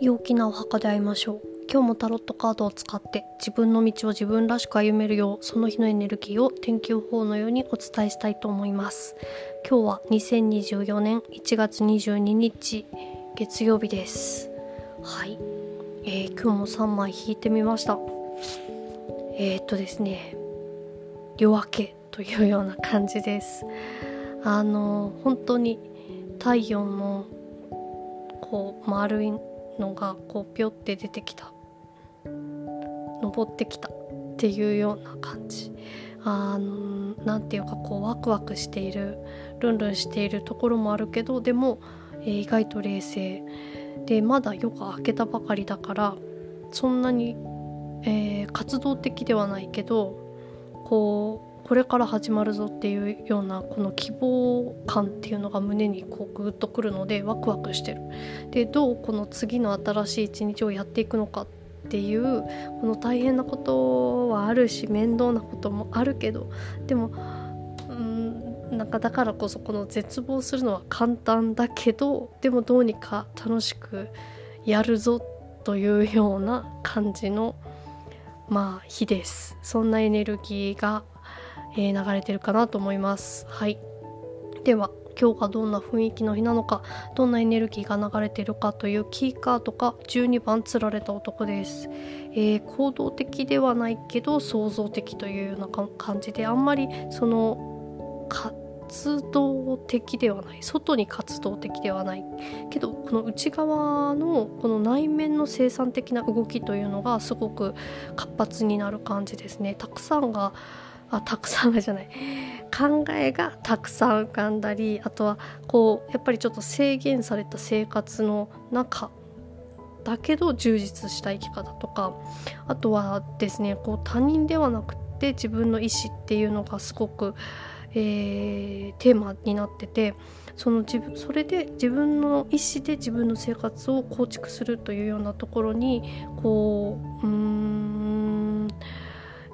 陽気なお墓で会いましょう。今日もタロットカードを使って自分の道を自分らしく歩めるようその日のエネルギーを天気予報のようにお伝えしたいと思います。今日は2024年1月22日月曜日です。はい、えー、今日も3枚引いてみました。えー、っとですね夜明けというような感じです。あの本当に太陽のこう丸いのがこうピョって出てきた。登ってきた。っていうような感じ。あのなんていうかこうワクワクしているルンルンしているところもあるけどでも、えー、意外と冷静。でまだ夜が明けたばかりだからそんなに、えー、活動的ではないけどこうこれから始まるぞっていうようなこの希望感っていうのが胸にこうグッとくるのでワクワクしてる。でどうこの次の新しい一日をやっていくのかっていうこの大変なことはあるし面倒なこともあるけどでもうんなんかだからこそこの絶望するのは簡単だけどでもどうにか楽しくやるぞというような感じのまあ日ですそんなエネルギーがえー、流れてるかなと思います。はい。では今日がどんな雰囲気の日なのかどんなエネルギーが流れているかというキーカードが12番つられた男です、えー、行動的ではないけど創造的というような感じであんまりその活動的ではない。外に活動的ではない。けどこの内側のこの内面の生産的な動きというのがすごく活発になる感じですね。たくさんがあたくさんじゃない。考えがたくさん浮かんだりあとはこうやっぱりちょっと制限された生活の中だけど充実した生き方とかあとはですねこう他人ではなくて自分の意思っていうのがすごく、えー、テーマになっててその自分それで自分の意思で自分の生活を構築するというようなところにこううん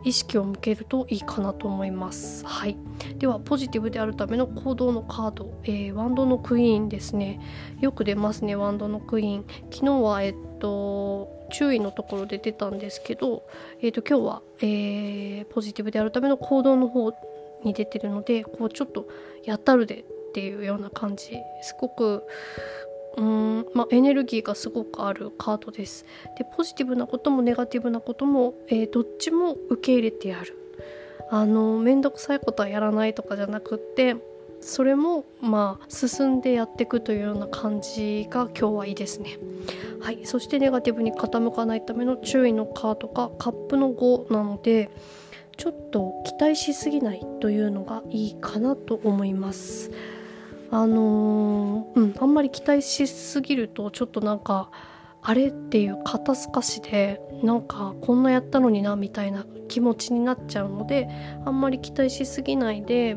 意識を向けるといいかなと思います。はい、ではポジティブであるための行動のカード、えー、ワンドのクイーンですね。よく出ますねワンドのクイーン。昨日はえっと注意のところで出たんですけど、えー、と今日は、えー、ポジティブであるための行動の方に出てるのでこうちょっとやったるでっていうような感じ。すごくまあ、エネルギーがすごくあるカードです。でポジティブなこともネガティブなことも、えー、どっちも受け入れてやる。あの面倒くさいことはやらないとかじゃなくってそれもまあ進んでやっていくというような感じが今日はいいですね。はい、そしてネガティブに傾かないための注意のカードがカップの5なのでちょっと期待しすぎないというのがいいかなと思います。あのー、うん、あんまり期待しすぎるとちょっとなんかあれっていう肩透かしでなんかこんなやったのになみたいな気持ちになっちゃうのであんまり期待しすぎないで、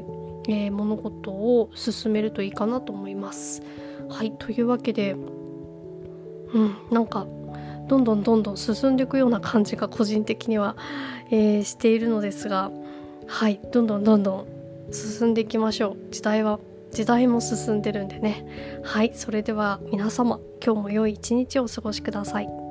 えー、物事を進めるといいかなと思います。はいというわけでうんなんかどんどんどんどん進んでいくような感じが個人的には、えー、しているのですがはいどんどんどんどん進んでいきましょう時代は時代も進んでるんでね。はいそれでは皆様今日も良い一日をお過ごしください。